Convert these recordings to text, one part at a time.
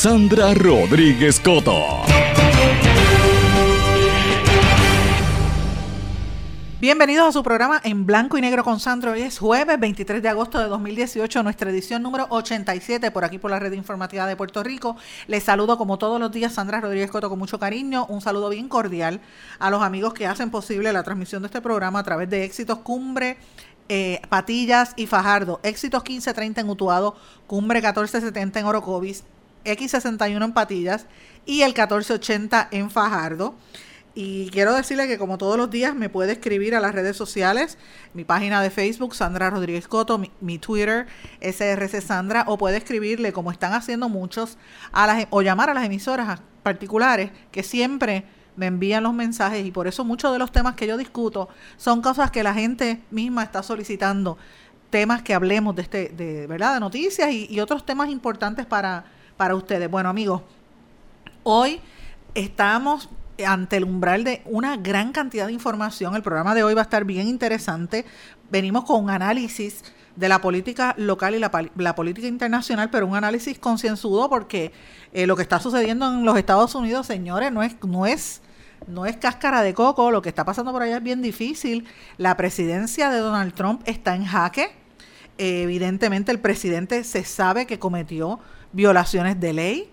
Sandra Rodríguez Coto. Bienvenidos a su programa en blanco y negro con Sandro. Hoy es jueves 23 de agosto de 2018, nuestra edición número 87 por aquí por la red informativa de Puerto Rico. Les saludo como todos los días Sandra Rodríguez Coto con mucho cariño. Un saludo bien cordial a los amigos que hacen posible la transmisión de este programa a través de Éxitos Cumbre. Eh, Patillas y Fajardo, éxitos 1530 en Utuado, Cumbre 1470 en Orocovis, X61 en Patillas y el 1480 en Fajardo. Y quiero decirle que como todos los días me puede escribir a las redes sociales, mi página de Facebook, Sandra Rodríguez Coto, mi, Twitter, SRC Sandra, o puede escribirle, como están haciendo muchos, a las, o llamar a las emisoras particulares que siempre me envían los mensajes. Y por eso muchos de los temas que yo discuto son cosas que la gente misma está solicitando, temas que hablemos de este, de verdad, de noticias y otros temas importantes para, para ustedes. Bueno amigos, hoy estamos ante el umbral de una gran cantidad de información. El programa de hoy va a estar bien interesante. Venimos con un análisis de la política local y la, política internacional, pero un análisis concienzudo porque eh, lo que está sucediendo en los Estados Unidos, señores, no es, no es no es cáscara de coco, lo que está pasando por allá es bien difícil. La presidencia de Donald Trump está en jaque. evidentemente el presidente se sabe que cometió violaciones de ley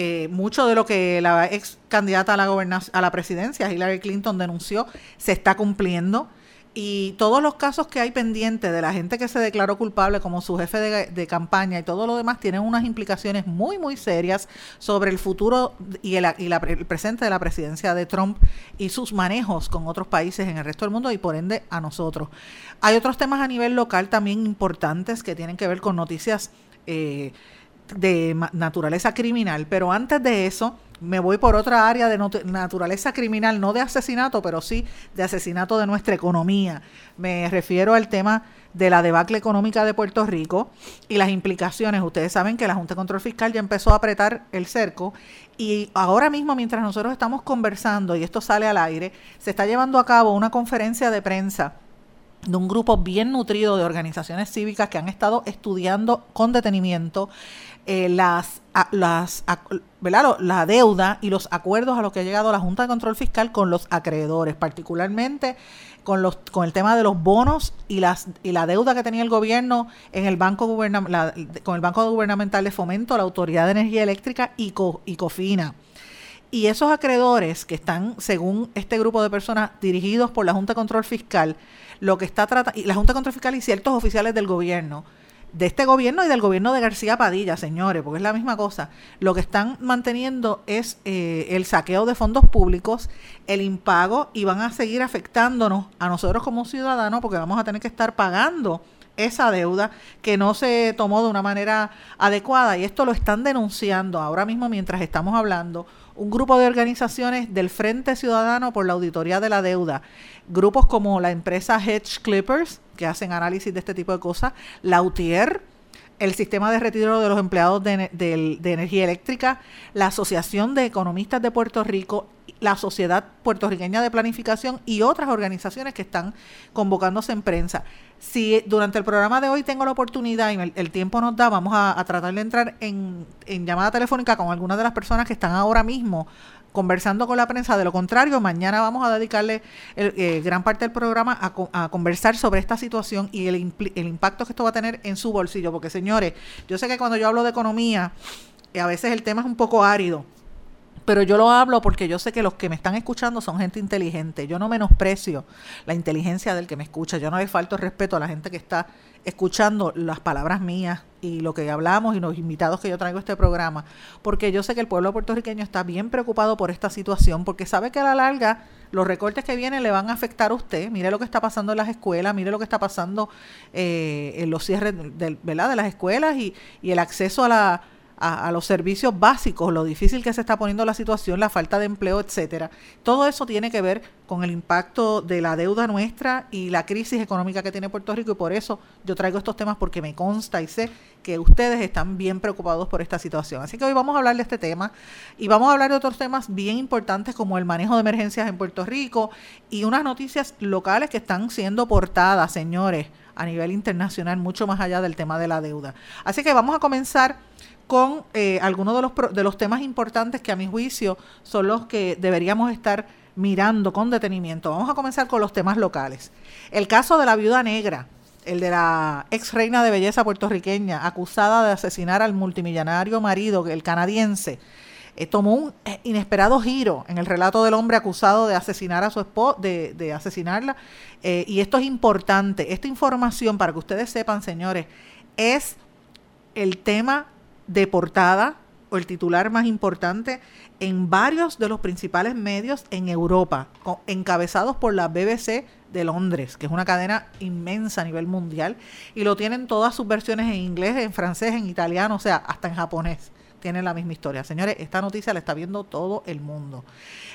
eh, mucho de lo que la ex candidata a la, a la presidencia, Hillary Clinton, denunció, se está cumpliendo. Y todos los casos que hay pendientes de la gente que se declaró culpable como su jefe de, campaña y todo lo demás tienen unas implicaciones muy, muy serias sobre el futuro y, el, y el presente de la presidencia de Trump y sus manejos con otros países en el resto del mundo y por ende a nosotros. Hay otros temas a nivel local también importantes que tienen que ver con noticias. Eh, de naturaleza criminal, pero antes de eso me voy por otra área de naturaleza criminal, no de asesinato, pero sí de asesinato de nuestra economía. Me refiero al tema de la debacle económica de Puerto Rico y las implicaciones. Ustedes saben que la Junta de Control Fiscal ya empezó a apretar el cerco y ahora mismo, mientras nosotros estamos conversando y esto sale al aire, se está llevando a cabo una conferencia de prensa de un grupo bien nutrido de organizaciones cívicas que han estado estudiando con detenimiento eh, las, las, la deuda y los acuerdos a los que ha llegado la Junta de Control Fiscal con los acreedores, particularmente con, los, con el tema de los bonos y, las, y la deuda que tenía el gobierno en el banco con el Banco Gubernamental de Fomento, la Autoridad de Energía Eléctrica y, y COFINA. Y esos acreedores que están, según este grupo de personas dirigidos por la Junta de Control Fiscal, lo que está tratando, la Junta de Control Fiscal y ciertos oficiales del gobierno, de este gobierno y del gobierno de García Padilla, señores, porque es la misma cosa. Lo que están manteniendo es eh, el saqueo de fondos públicos, el impago y van a seguir afectándonos a nosotros como ciudadanos porque vamos a tener que estar pagando esa deuda que no se tomó de una manera adecuada y esto lo están denunciando ahora mismo mientras estamos hablando un grupo de organizaciones del Frente Ciudadano por la Auditoría de la Deuda, grupos como la empresa Hedge Clippers, que hacen análisis de este tipo de cosas, la UTIER, el sistema de retiro de los empleados de, energía eléctrica, la Asociación de Economistas de Puerto Rico la Sociedad Puertorriqueña de Planificación y otras organizaciones que están convocándose en prensa. Si durante el programa de hoy tengo la oportunidad y el, tiempo nos da, vamos a, tratar de entrar en, llamada telefónica con algunas de las personas que están ahora mismo conversando con la prensa. De lo contrario, mañana vamos a dedicarle eh, gran parte del programa a, conversar sobre esta situación y el, el impacto que esto va a tener en su bolsillo. Porque, señores, yo sé que cuando yo hablo de economía, a veces el tema es un poco árido pero yo lo hablo porque yo sé que los que me están escuchando son gente inteligente. Yo no menosprecio la inteligencia del que me escucha. Yo no le falto respeto a la gente que está escuchando las palabras mías y lo que hablamos y los invitados que yo traigo a este programa, porque yo sé que el pueblo puertorriqueño está bien preocupado por esta situación, porque sabe que a la larga los recortes que vienen le van a afectar a usted. Mire lo que está pasando en las escuelas, mire lo que está pasando eh, en los cierres de, ¿verdad? de las escuelas y, y el acceso a la a, los servicios básicos, lo difícil que se está poniendo la situación, la falta de empleo, etcétera. Todo eso tiene que ver con el impacto de la deuda nuestra y la crisis económica que tiene Puerto Rico y por eso yo traigo estos temas porque me consta y sé que ustedes están bien preocupados por esta situación. Así que hoy vamos a hablar de este tema y vamos a hablar de otros temas bien importantes como el manejo de emergencias en Puerto Rico y unas noticias locales que están siendo portadas, señores, a nivel internacional, mucho más allá del tema de la deuda. Así que vamos a comenzar con eh, algunos de los, de los temas importantes que a mi juicio son los que deberíamos estar mirando con detenimiento. Vamos a comenzar con los temas locales. El caso de la viuda negra, el de la ex reina de belleza puertorriqueña, acusada de asesinar al multimillonario marido, el canadiense, eh, tomó un eh, inesperado giro en el relato del hombre acusado de asesinar a su esposa, de, de, asesinarla. y esto es importante. Esta información, para que ustedes sepan, señores, es el tema de portada o el titular más importante en varios de los principales medios en Europa, encabezados por la BBC de Londres, que es una cadena inmensa a nivel mundial, y lo tienen todas sus versiones en inglés, en francés, en italiano, o sea, hasta en japonés. Tienen la misma historia. Señores, esta noticia la está viendo todo el mundo.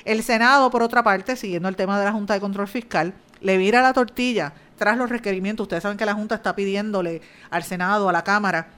El Senado, por otra parte, siguiendo el tema de la Junta de Control Fiscal, le vira la tortilla tras los requerimientos. Ustedes saben que la Junta está pidiéndole al Senado, a la Cámara,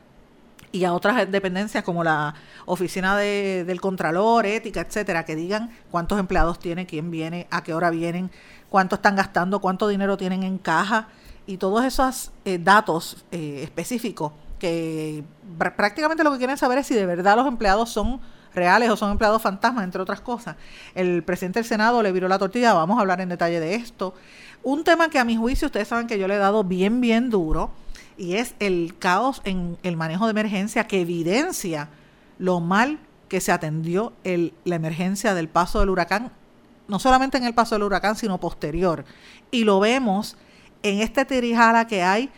y a otras dependencias como la oficina de, del Contralor, ética, etcétera, que digan cuántos empleados tiene, quién viene, a qué hora vienen, cuánto están gastando, cuánto dinero tienen en caja y todos esos eh, datos eh, específicos que prácticamente lo que quieren saber es si de verdad los empleados son reales o son empleados fantasmas, entre otras cosas. El presidente del Senado le viró la tortilla, vamos a hablar en detalle de esto. Un tema que a mi juicio ustedes saben que yo le he dado bien, bien duro y es el caos en el manejo de emergencia que evidencia lo mal que se atendió el, la emergencia del paso del huracán, no solamente en el paso del huracán, sino posterior. Y lo vemos en este tirijala que hay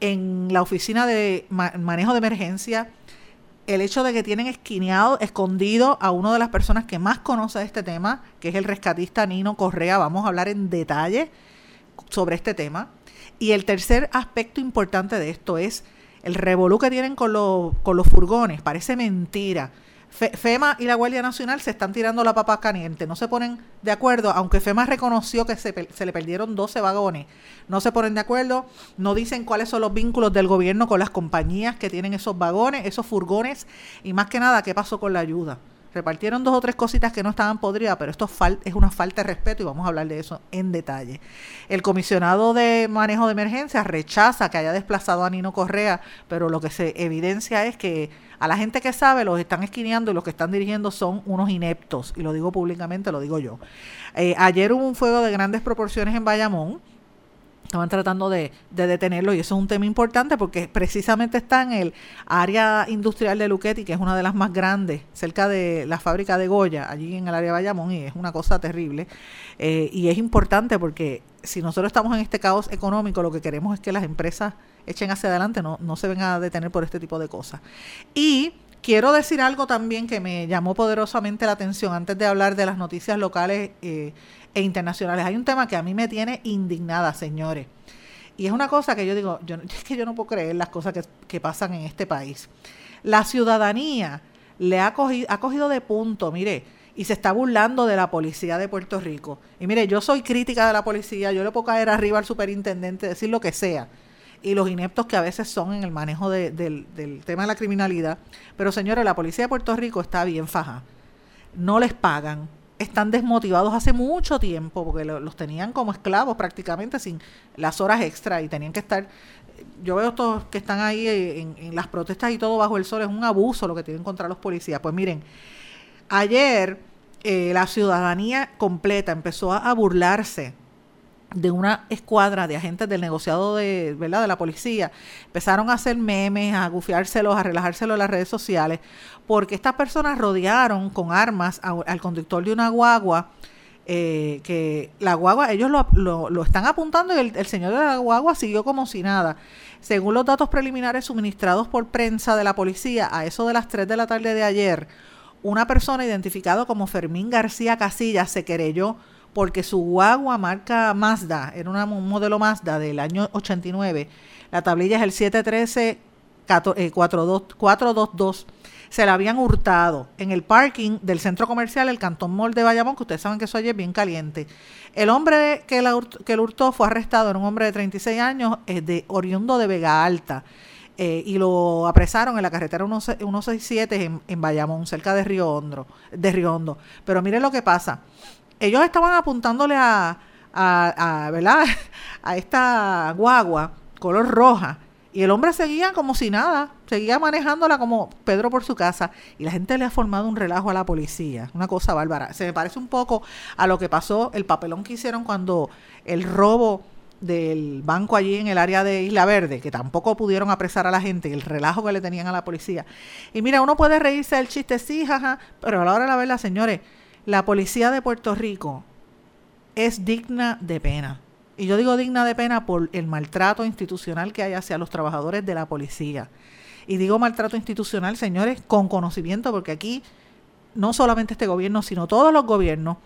en la oficina de manejo de emergencia, el hecho de que tienen esquineado, escondido a una de las personas que más conoce este tema, que es el rescatista Nino Correa. Vamos a hablar en detalle sobre este tema. Y el tercer aspecto importante de esto es el revolú que tienen con, con los furgones. Parece mentira. FEMA y la Guardia Nacional se están tirando la papa caliente, no se ponen de acuerdo, aunque FEMA reconoció que se, se, le perdieron 12 vagones, no se ponen de acuerdo, no dicen cuáles son los vínculos del gobierno con las compañías que tienen esos vagones, esos furgones, y más que nada, qué pasó con la ayuda. Repartieron dos o tres cositas que no estaban podridas, pero esto es una falta de respeto y vamos a hablar de eso en detalle. El comisionado de manejo de emergencias rechaza que haya desplazado a Nino Correa, pero lo que se evidencia es que a la gente que sabe los están esquineando y los que están dirigiendo son unos ineptos, y lo digo públicamente, lo digo yo. Eh, ayer hubo un fuego de grandes proporciones en Bayamón Estaban tratando de, detenerlo y eso es un tema importante porque precisamente está en el área industrial de Luquetti, que es una de las más grandes, cerca de la fábrica de Goya, allí en el área de Bayamón, y es una cosa terrible. Eh, y es importante porque si nosotros estamos en este caos económico, lo que queremos es que las empresas echen hacia adelante, no, no se vengan a detener por este tipo de cosas. Y quiero decir algo también que me llamó poderosamente la atención antes de hablar de las noticias locales. Eh, e internacionales. Hay un tema que a mí me tiene indignada, señores. Y es una cosa que yo digo, yo, es que yo no puedo creer las cosas que, pasan en este país. La ciudadanía le ha cogido, ha cogido de punto, mire, y se está burlando de la policía de Puerto Rico. Y mire, yo soy crítica de la policía, yo le puedo caer arriba al superintendente, decir lo que sea, y los ineptos que a veces son en el manejo del, tema de la criminalidad. Pero señores, la policía de Puerto Rico está bien faja. No les pagan, están desmotivados hace mucho tiempo, porque los tenían como esclavos prácticamente sin las horas extra y tenían que estar yo veo todos que están ahí en, las protestas y todo bajo el sol, es un abuso lo que tienen contra los policías. Pues miren, ayer eh, la ciudadanía completa empezó a, burlarse de una escuadra de agentes del negociado de, ¿verdad? de la policía. Empezaron a hacer memes, a gufiárselos, a relajárselos en las redes sociales, porque estas personas rodearon con armas al conductor de una guagua eh, que la guagua, ellos lo, lo, están apuntando y el, señor de la guagua siguió como si nada. Según los datos preliminares suministrados por prensa de la policía, a eso de las 3 de la tarde de ayer, una persona identificada como Fermín García Casillas se querelló porque su guagua marca Mazda, era un modelo Mazda del año 89, la tablilla es el 713 422 se la habían hurtado en el parking del centro comercial El Cantón Mall de Bayamón, que ustedes saben que eso allí es bien caliente. El hombre que, la, que hurtó fue arrestado, era un hombre de 36 años, de oriundo de Vega Alta. Eh, y lo apresaron en la carretera 167 en, en Bayamón, cerca de Río, Hondo, de Río Hondo. Pero miren lo que pasa. Ellos estaban apuntándole a, a, a, ¿verdad? a esta guagua color roja y el hombre seguía como si nada, seguía manejándola como Pedro por su casa y la gente le ha formado un relajo a la policía, una cosa bárbara. Se me parece un poco a lo que pasó, el papelón que hicieron cuando el robo del banco allí en el área de Isla Verde, que tampoco pudieron apresar a la gente, el relajo que le tenían a la policía. Y mira, uno puede reírse del chiste, sí, jaja, pero a la hora de la verdad, señores, la policía de Puerto Rico es digna de pena. Y yo digo digna de pena por el maltrato institucional que hay hacia los trabajadores de la policía. Y digo maltrato institucional, señores, con conocimiento, porque aquí no solamente este gobierno, sino todos los gobiernos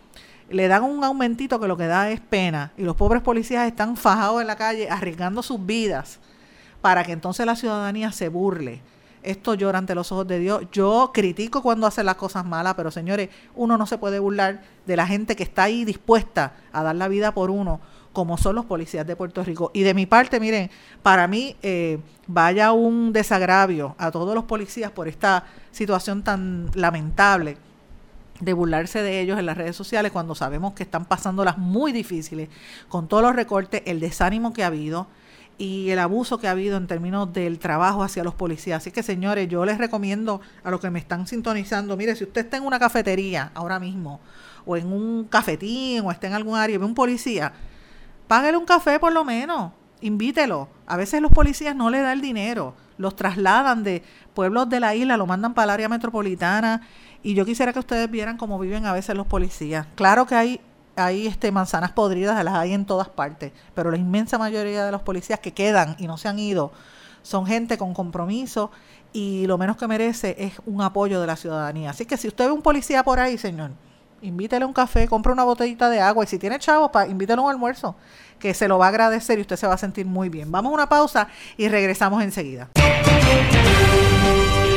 le dan un aumentito que lo que da es pena. Y los pobres policías están fajados en la calle arriesgando sus vidas para que entonces la ciudadanía se burle. Esto llora ante los ojos de Dios. Yo critico cuando hacen las cosas malas, pero señores, uno no se puede burlar de la gente que está ahí dispuesta a dar la vida por uno como son los policías de Puerto Rico. Y de mi parte, miren, para mí eh, vaya un desagravio a todos los policías por esta situación tan lamentable de burlarse de ellos en las redes sociales cuando sabemos que están pasándolas muy difíciles con todos los recortes, el desánimo que ha habido y el abuso que ha habido en términos del trabajo hacia los policías. Así que, señores, yo les recomiendo a los que me están sintonizando, mire, si usted está en una cafetería ahora mismo, o en un cafetín, o está en algún área y ve un policía, Págale un café por lo menos, invítelo. A veces los policías no le dan el dinero, los trasladan de pueblos de la isla, lo mandan para el área metropolitana y yo quisiera que ustedes vieran cómo viven a veces los policías. Claro que hay hay este manzanas podridas, las hay en todas partes, pero la inmensa mayoría de los policías que quedan y no se han ido son gente con compromiso y lo menos que merece es un apoyo de la ciudadanía. Así que si usted ve un policía por ahí, señor, invítele un café, compre una botellita de agua y si tiene chavos, invítele un almuerzo, que se lo va a agradecer y usted se va a sentir muy bien. Vamos a una pausa y regresamos enseguida.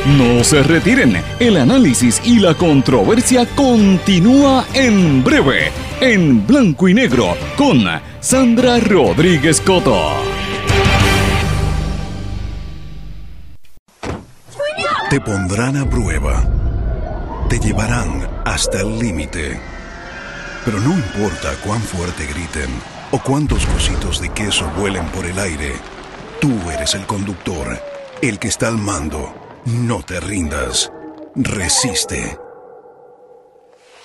No se retiren, el análisis y la controversia continúa en breve, en blanco y negro, con Sandra Rodríguez Coto. Te pondrán a prueba, te llevarán hasta el límite. Pero no importa cuán fuerte griten o cuántos cositos de queso vuelen por el aire, tú eres el conductor, el que está al mando. No te rindas. Resiste.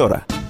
emisora.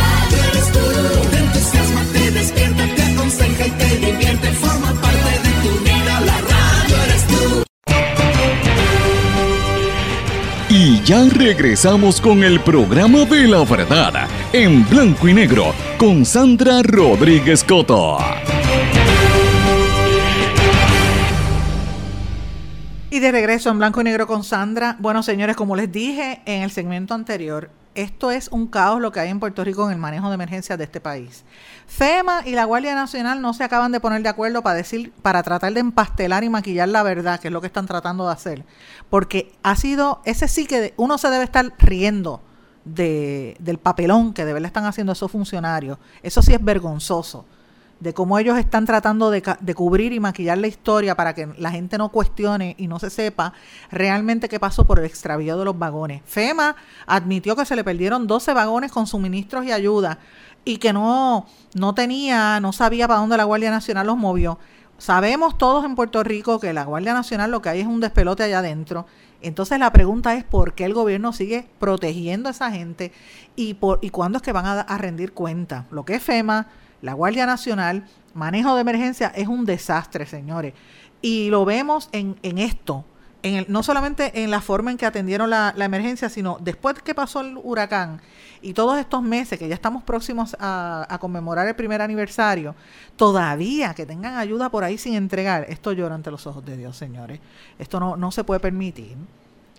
ya regresamos con el programa de la verdad en blanco y negro con Sandra Rodríguez Coto. Y de regreso en blanco y negro con Sandra. Bueno, señores, como les dije en el segmento anterior, esto es un caos lo que hay en Puerto Rico en el manejo de emergencias de este país. FEMA y la Guardia Nacional no se acaban de poner de acuerdo para decir, para tratar de empastelar y maquillar la verdad, que es lo que están tratando de hacer. Porque ha sido, ese sí que uno se debe estar riendo de, del papelón que de verdad están haciendo esos funcionarios. Eso sí es vergonzoso de cómo ellos están tratando de, de, cubrir y maquillar la historia para que la gente no cuestione y no se sepa realmente qué pasó por el extravío de los vagones. FEMA admitió que se le perdieron 12 vagones con suministros y ayuda y que no, no tenía, no sabía para dónde la Guardia Nacional los movió. Sabemos todos en Puerto Rico que la Guardia Nacional lo que hay es un despelote allá adentro. Entonces la pregunta es por qué el gobierno sigue protegiendo a esa gente y, por, y cuándo es que van a, a rendir cuenta. Lo que es FEMA, la Guardia Nacional, manejo de emergencia es un desastre, señores. Y lo vemos en, en esto, en el, no solamente en la forma en que atendieron la, emergencia, sino después que pasó el huracán y todos estos meses que ya estamos próximos a, a, conmemorar el primer aniversario, todavía que tengan ayuda por ahí sin entregar, esto llora ante los ojos de Dios, señores. Esto no, no se puede permitir.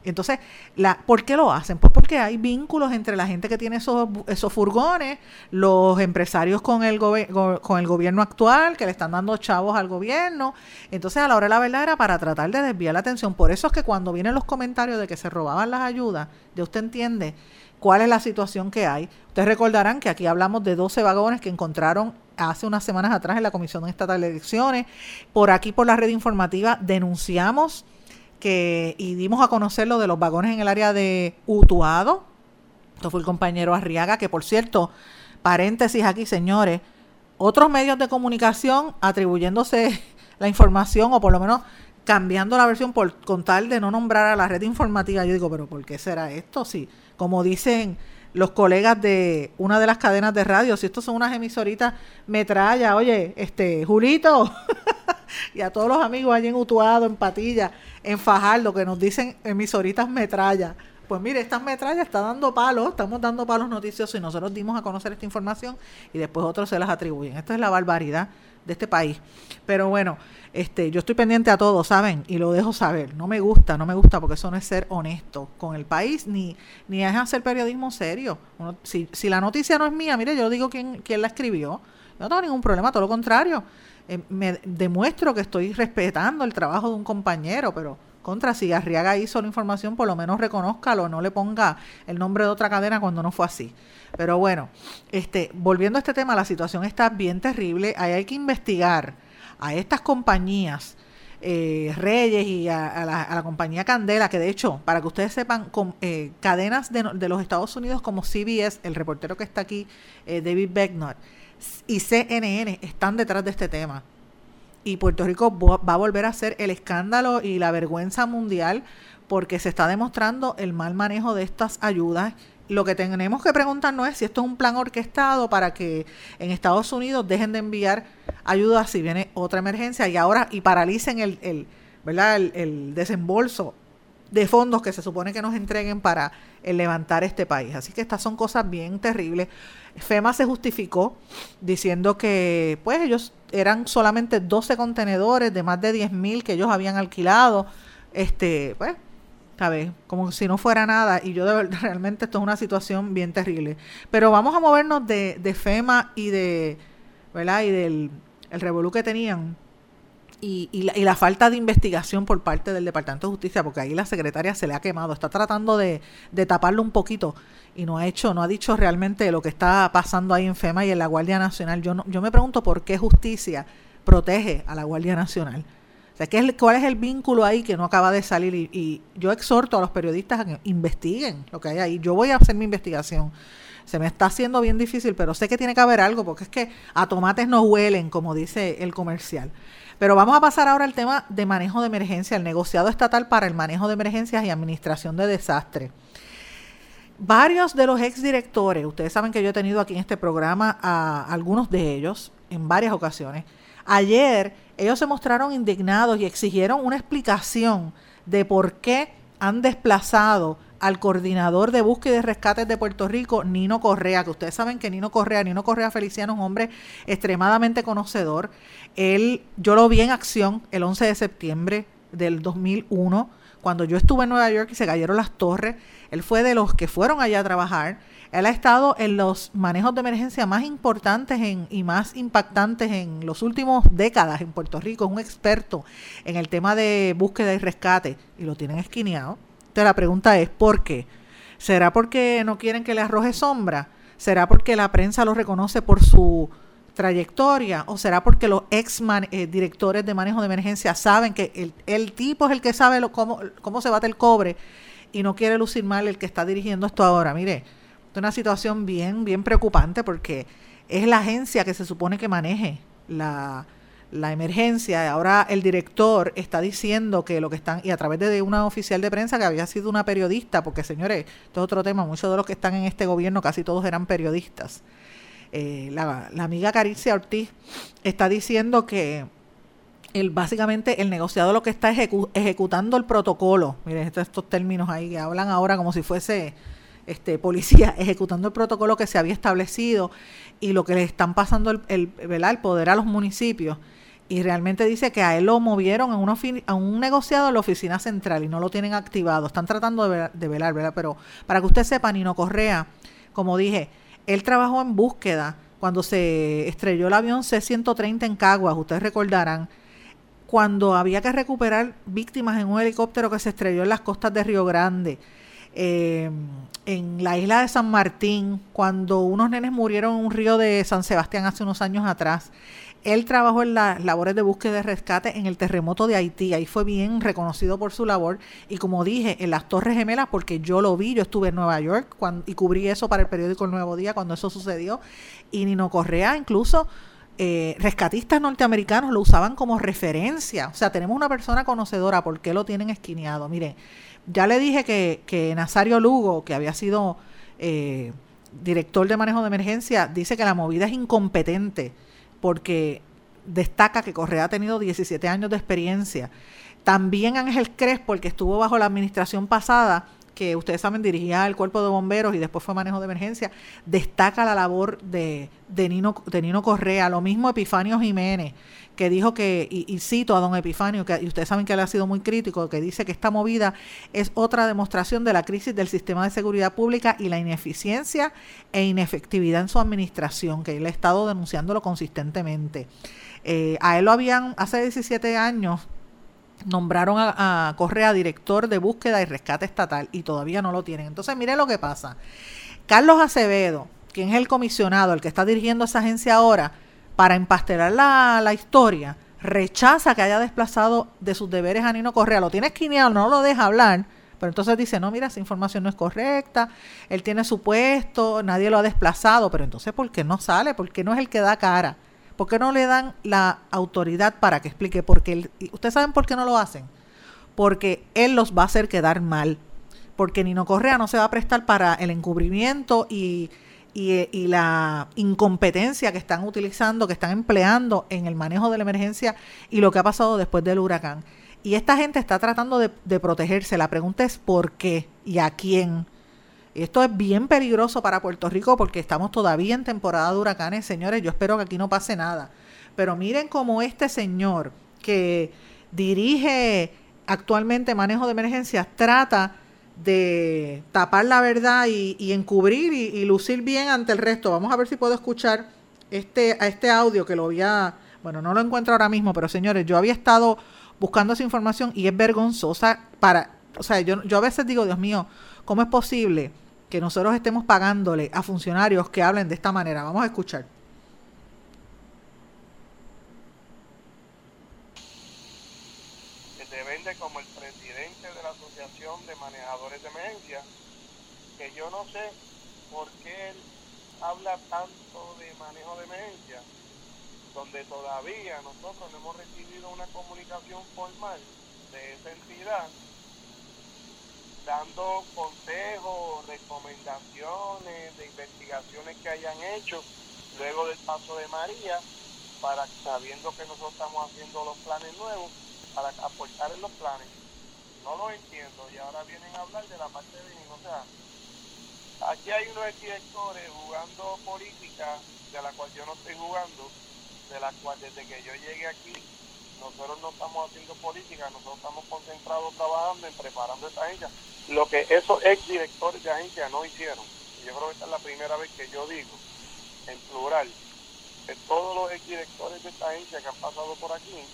Entonces, la, ¿por qué lo hacen? Pues porque hay vínculos entre la gente que tiene esos, esos furgones, los empresarios con el, con el gobierno actual, que le están dando chavos al gobierno. Entonces, a la hora de la verdad era para tratar de desviar la atención. Por eso es que cuando vienen los comentarios de que se robaban las ayudas, ya usted entiende cuál es la situación que hay. Ustedes recordarán que aquí hablamos de 12 vagones que encontraron hace unas semanas atrás en la Comisión Estatal de Elecciones. Por aquí, por la red informativa, denunciamos que, y dimos a conocer lo de los vagones en el área de Utuado. Esto fue el compañero Arriaga, que por cierto, paréntesis aquí, señores, otros medios de comunicación atribuyéndose la información o por lo menos cambiando la versión por con tal de no nombrar a la red informativa. Yo digo, pero ¿por qué será esto? Si, como dicen los colegas de una de las cadenas de radio, si estos son unas emisoritas metralla, oye, este, Julito, y a todos los amigos allí en Utuado, en Patilla, en Fajardo, que nos dicen emisoritas metralla. Pues mire, estas metrallas están dando palos, estamos dando palos noticiosos y nosotros dimos a conocer esta información y después otros se las atribuyen. Esto es la barbaridad de este país. Pero bueno, este, yo estoy pendiente a todo, ¿saben? Y lo dejo saber. No me gusta, no me gusta porque eso no es ser honesto con el país, ni, ni es hacer periodismo serio. Uno, si, si la noticia no es mía, mire, yo digo quién, quién la escribió. No tengo ningún problema, todo lo contrario. Eh, me demuestro que estoy respetando el trabajo de un compañero, pero contra, si Arriaga hizo la información, por lo menos reconózcalo, no le ponga el nombre de otra cadena cuando no fue así. Pero bueno, este, volviendo a este tema, la situación está bien terrible, ahí hay que investigar a estas compañías, eh, Reyes y a, a, la, a, la, compañía Candela, que de hecho, para que ustedes sepan, con, eh, cadenas de, los Estados Unidos como CBS, el reportero que está aquí, eh, David Becknott, y CNN están detrás de este tema. Y Puerto Rico va a volver a ser el escándalo y la vergüenza mundial porque se está demostrando el mal manejo de estas ayudas. Lo que tenemos que preguntarnos es si esto es un plan orquestado para que en Estados Unidos dejen de enviar ayudas si viene otra emergencia y ahora y paralicen el, el ¿verdad? el desembolso de fondos que se supone que nos entreguen para levantar este país. Así que estas son cosas bien terribles. FEMA se justificó diciendo que pues ellos eran solamente 12 contenedores de más de 10 mil que ellos habían alquilado. Este, pues, ¿sabes? Como si no fuera nada. Y yo de verdad, realmente esto es una situación bien terrible. Pero vamos a movernos de, de FEMA y de, ¿verdad? Y del el revolú que tenían y, y, la, falta de investigación por parte del Departamento de Justicia, porque ahí la secretaria se le ha quemado, está tratando de, taparlo un poquito y no ha hecho, no ha dicho realmente lo que está pasando ahí en FEMA y en la Guardia Nacional. Yo, no, yo me pregunto por qué justicia protege a la Guardia Nacional. O sea, ¿qué es, ¿cuál es el vínculo ahí que no acaba de salir? Y, y yo exhorto a los periodistas a que investiguen lo que hay ahí. Yo voy a hacer mi investigación se me está haciendo bien difícil, pero sé que tiene que haber algo, porque es que a tomates no huelen, como dice el comercial. Pero vamos a pasar ahora al tema de manejo de emergencia, el negociado estatal para el manejo de emergencias y administración de desastres. Varios de los exdirectores, ustedes saben que yo he tenido aquí en este programa a algunos de ellos en varias ocasiones. Ayer ellos se mostraron indignados y exigieron una explicación de por qué han desplazado al coordinador de búsqueda y rescates de Puerto Rico, Nino Correa, que ustedes saben que Nino Correa, Nino Correa Feliciano un hombre extremadamente conocedor. Él, yo lo vi en acción el 11 de septiembre del 2001, cuando yo estuve en Nueva York y se cayeron las torres. Él fue de los que fueron allá a trabajar. Él ha estado en los manejos de emergencia más importantes en, y más impactantes en los últimos décadas en Puerto Rico. Es un experto en el tema de búsqueda y rescate y lo tienen esquineado. La pregunta es, ¿por qué? ¿Será porque no quieren que le arroje sombra? ¿Será porque la prensa lo reconoce por su trayectoria? ¿O será porque los ex eh, directores de manejo de emergencia saben que el, tipo es el que sabe cómo, cómo se bate el cobre y no quiere lucir mal el que está dirigiendo esto ahora? Mire, es una situación bien, bien preocupante porque es la agencia que se supone que maneje la, la emergencia, ahora el director está diciendo que lo que están, y a través de una oficial de prensa que había sido una periodista, porque señores, esto es otro tema, muchos de los que están en este gobierno, casi todos eran periodistas. Eh, la, amiga Caricia Ortiz está diciendo que el, básicamente el negociado lo que está ejecutando el protocolo, miren estos, estos términos ahí que hablan ahora como si fuese este, policía ejecutando el protocolo que se había establecido y lo que le están pasando el, el, el poder a los municipios y realmente dice que a él lo movieron a, un negociado en la oficina central y no lo tienen activado. Están tratando de, velar, ¿verdad? Pero para que usted sepa, Nino Correa, como dije, él trabajó en búsqueda cuando se estrelló el avión C-130 en Caguas, ustedes recordarán, cuando había que recuperar víctimas en un helicóptero que se estrelló en las costas de Río Grande. Eh, en la isla de San Martín, cuando unos nenes murieron en un río de San Sebastián hace unos años atrás. Él trabajó en las labores de búsqueda y rescate en el terremoto de Haití. Ahí fue bien reconocido por su labor. Y como dije, en las Torres Gemelas, porque yo lo vi, yo estuve en Nueva York y cubrí eso para el periódico El Nuevo Día cuando eso sucedió. Y Nino Correa, incluso eh, rescatistas norteamericanos lo usaban como referencia. O sea, tenemos una persona conocedora. ¿Por qué lo tienen esquineado? Miren, ya le dije que, que Nazario Lugo, que había sido eh, director de manejo de emergencia, dice que la movida es incompetente porque destaca que Correa ha tenido 17 años de experiencia. También Ángel Crespo, el que estuvo bajo la administración pasada, que ustedes saben dirigía el cuerpo de bomberos y después fue manejo de emergencia, destaca la labor de, de, Nino, de Nino Correa. Lo mismo Epifanio Jiménez, que dijo que, y, cito a don Epifanio, que y ustedes saben que él ha sido muy crítico, que dice que esta movida es otra demostración de la crisis del sistema de seguridad pública y la ineficiencia e inefectividad en su administración, que él ha estado denunciándolo consistentemente. Eh, a él lo habían, hace 17 años, nombraron a, a, Correa director de búsqueda y rescate estatal y todavía no lo tienen. Entonces, mire lo que pasa. Carlos Acevedo, quien es el comisionado, el que está dirigiendo esa agencia ahora, para empastelar la, la historia, rechaza que haya desplazado de sus deberes a Nino Correa. Lo tiene esquineado, no lo deja hablar. Pero entonces dice, no, mira, esa información no es correcta, él tiene su puesto, nadie lo ha desplazado, pero entonces ¿por qué no sale? ¿Por qué no es el que da cara? ¿Por qué no le dan la autoridad para que explique? Porque ustedes saben por qué no lo hacen. Porque él los va a hacer quedar mal. Porque Nino Correa no se va a prestar para el encubrimiento y, la incompetencia que están utilizando, que están empleando en el manejo de la emergencia y lo que ha pasado después del huracán. Y esta gente está tratando de protegerse. La pregunta es por qué y a quién. Esto es bien peligroso para Puerto Rico porque estamos todavía en temporada de huracanes, señores. Yo espero que aquí no pase nada. Pero miren cómo este señor que dirige actualmente manejo de emergencias trata de tapar la verdad y, encubrir y, lucir bien ante el resto. Vamos a ver si puedo escuchar este, a este audio que lo había, bueno, no lo encuentro ahora mismo, pero señores, yo había estado buscando esa información y es vergonzosa para, o sea, yo, yo a veces digo, Dios mío, ¿cómo es posible que nosotros estemos pagándole a funcionarios que hablen de esta manera. Vamos a escuchar. Vende como el presidente de la Asociación de Manejadores de Emergencia, que yo no sé por qué él habla tanto de manejo de emergencia, donde todavía nosotros no hemos recibido una comunicación formal de esa entidad dando consejos, recomendaciones de investigaciones que hayan hecho luego del paso de María, para sabiendo que nosotros estamos haciendo los planes nuevos, para aportar en los planes. No lo entiendo y ahora vienen a hablar de la parte de o sea, aquí hay unos directores jugando política de la cual yo no estoy jugando, de la cual desde que yo llegué aquí nosotros no estamos haciendo política, nosotros estamos concentrados trabajando en preparando esta agencia lo que esos ex directores de agencia no hicieron. yo creo que esta es la primera vez que yo digo, en plural, que todos los ex directores de esta agencia que han pasado por aquí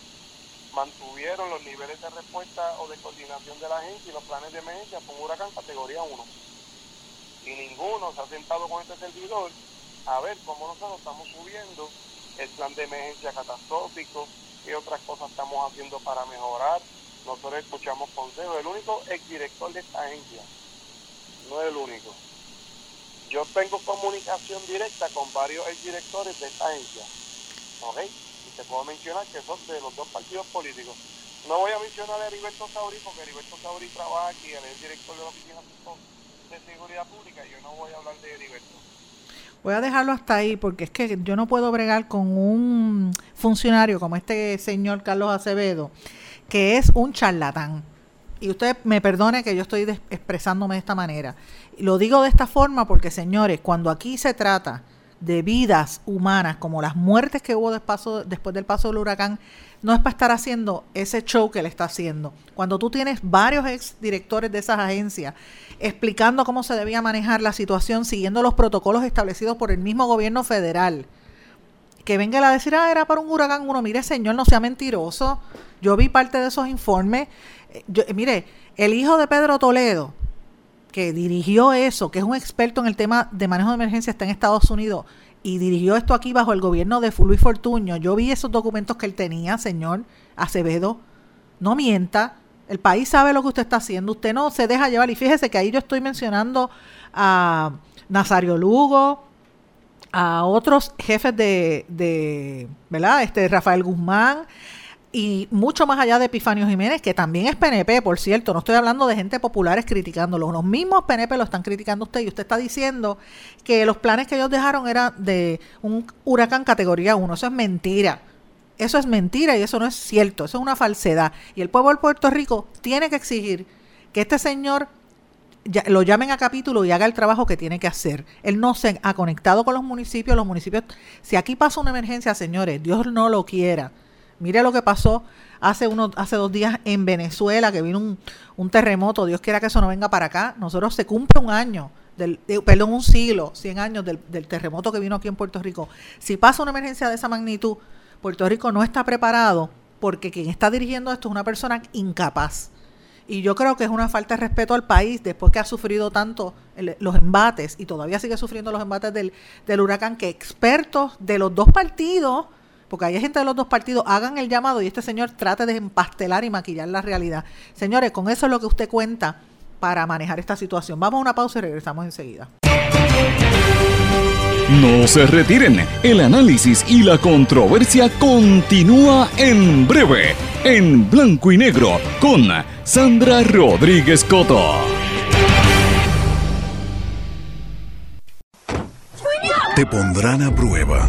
mantuvieron los niveles de respuesta o de coordinación de la agencia y los planes de emergencia con huracán categoría 1. Y ninguno se ha sentado con este servidor a ver cómo nosotros estamos subiendo el plan de emergencia catastrófico, qué otras cosas estamos haciendo para mejorar, nosotros escuchamos consejos. El único exdirector de esta agencia, no es el único. Yo tengo comunicación directa con varios exdirectores de esta agencia. ¿Ok? Y te puedo mencionar que son de los dos partidos políticos. No voy a mencionar a Heriberto Sauri porque Heriberto Sauri trabaja aquí, él es director de la Oficina de Seguridad Pública y yo no voy a hablar de Heriberto. Voy a dejarlo hasta ahí porque es que yo no puedo bregar con un funcionario como este señor Carlos Acevedo que es un charlatán. Y usted me perdone que yo estoy expresándome de esta manera. Lo digo de esta forma porque, señores, cuando aquí se trata de vidas humanas, como las muertes que hubo después del paso del huracán, no es para estar haciendo ese show que le está haciendo. Cuando tú tienes varios ex directores de esas agencias explicando cómo se debía manejar la situación siguiendo los protocolos establecidos por el mismo gobierno federal, que venga a decir, ah, era para un huracán uno, mire señor, no sea mentiroso. Yo vi parte de esos informes. Eh, mire, el hijo de Pedro Toledo, que dirigió eso, que es un experto en el tema de manejo de emergencia, está en Estados Unidos y dirigió esto aquí bajo el gobierno de Luis Fortuño. Yo vi esos documentos que él tenía, señor Acevedo. No mienta. El país sabe lo que usted está haciendo. Usted no se deja llevar. Y fíjese que ahí yo estoy mencionando a Nazario Lugo, a otros jefes de, de, ¿verdad? Este Rafael Guzmán y mucho más allá de Epifanio Jiménez, que también es PNP, por cierto, no estoy hablando de gente populares criticándolo, los mismos PNP lo están criticando usted y usted está diciendo que los planes que ellos dejaron eran de un huracán categoría 1, eso es mentira. Eso es mentira y eso no es cierto, eso es una falsedad. Y el pueblo de Puerto Rico tiene que exigir que este señor lo llamen a capítulo y haga el trabajo que tiene que hacer. Él no se ha conectado con los municipios, los municipios, si aquí pasa una emergencia, señores, Dios no lo quiera. Mire lo que pasó hace uno, hace dos días en Venezuela, que vino un, terremoto, Dios quiera que eso no venga para acá. Nosotros se cumple un año, del, perdón, un siglo, 100 años del, terremoto que vino aquí en Puerto Rico. Si pasa una emergencia de esa magnitud, Puerto Rico no está preparado porque quien está dirigiendo esto es una persona incapaz y yo creo que es una falta de respeto al país después que ha sufrido tanto los embates y todavía sigue sufriendo los embates del huracán, que expertos de los dos partidos, porque hay gente de los dos partidos, hagan el llamado y este señor trate de empastelar y maquillar la realidad. Señores, con eso es lo que usted cuenta para manejar esta situación. Vamos a una pausa y regresamos enseguida. No se retiren, el análisis y la controversia continúa en breve, en blanco y negro, con Sandra Rodríguez Coto. Te pondrán a prueba.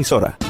emisora.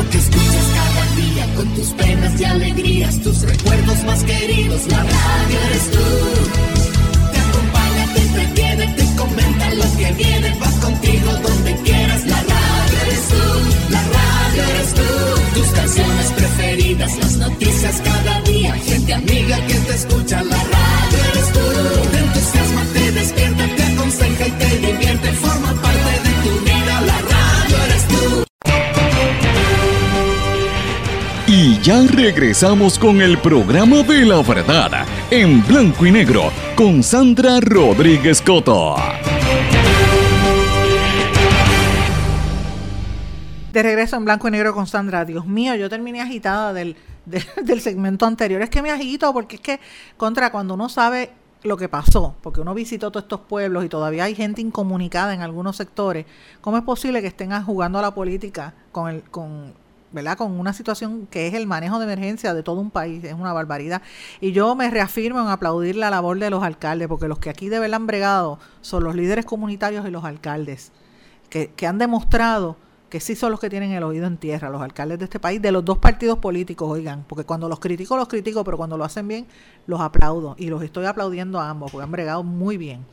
Lo que escuchas cada día con tus penas y alegrías, tus recuerdos más queridos, la radio eres tú. Te acompaña, te entretiene, te comenta lo que viene, va contigo donde quieras, la radio eres tú, la radio eres tú. Tus canciones preferidas, las noticias cada día, gente amiga que te escucha, ya regresamos con el programa de la verdad, en blanco y negro, con Sandra Rodríguez Coto. De regreso en blanco y negro con Sandra. Dios mío, yo terminé agitada del, del, segmento anterior. Es que me agito porque es que, contra, cuando uno sabe lo que pasó, porque uno visitó todos estos pueblos y todavía hay gente incomunicada en algunos sectores, ¿cómo es posible que estén jugando a la política con el, con ¿verdad? Con una situación que es el manejo de emergencia de todo un país, es una barbaridad. Y yo me reafirmo en aplaudir la labor de los alcaldes, porque los que aquí de verdad han bregado son los líderes comunitarios y los alcaldes, que, que han demostrado que sí son los que tienen el oído en tierra, los alcaldes de este país, de los dos partidos políticos, oigan, porque cuando los critico, los critico, pero cuando lo hacen bien, los aplaudo. Y los estoy aplaudiendo a ambos, porque han bregado muy bien.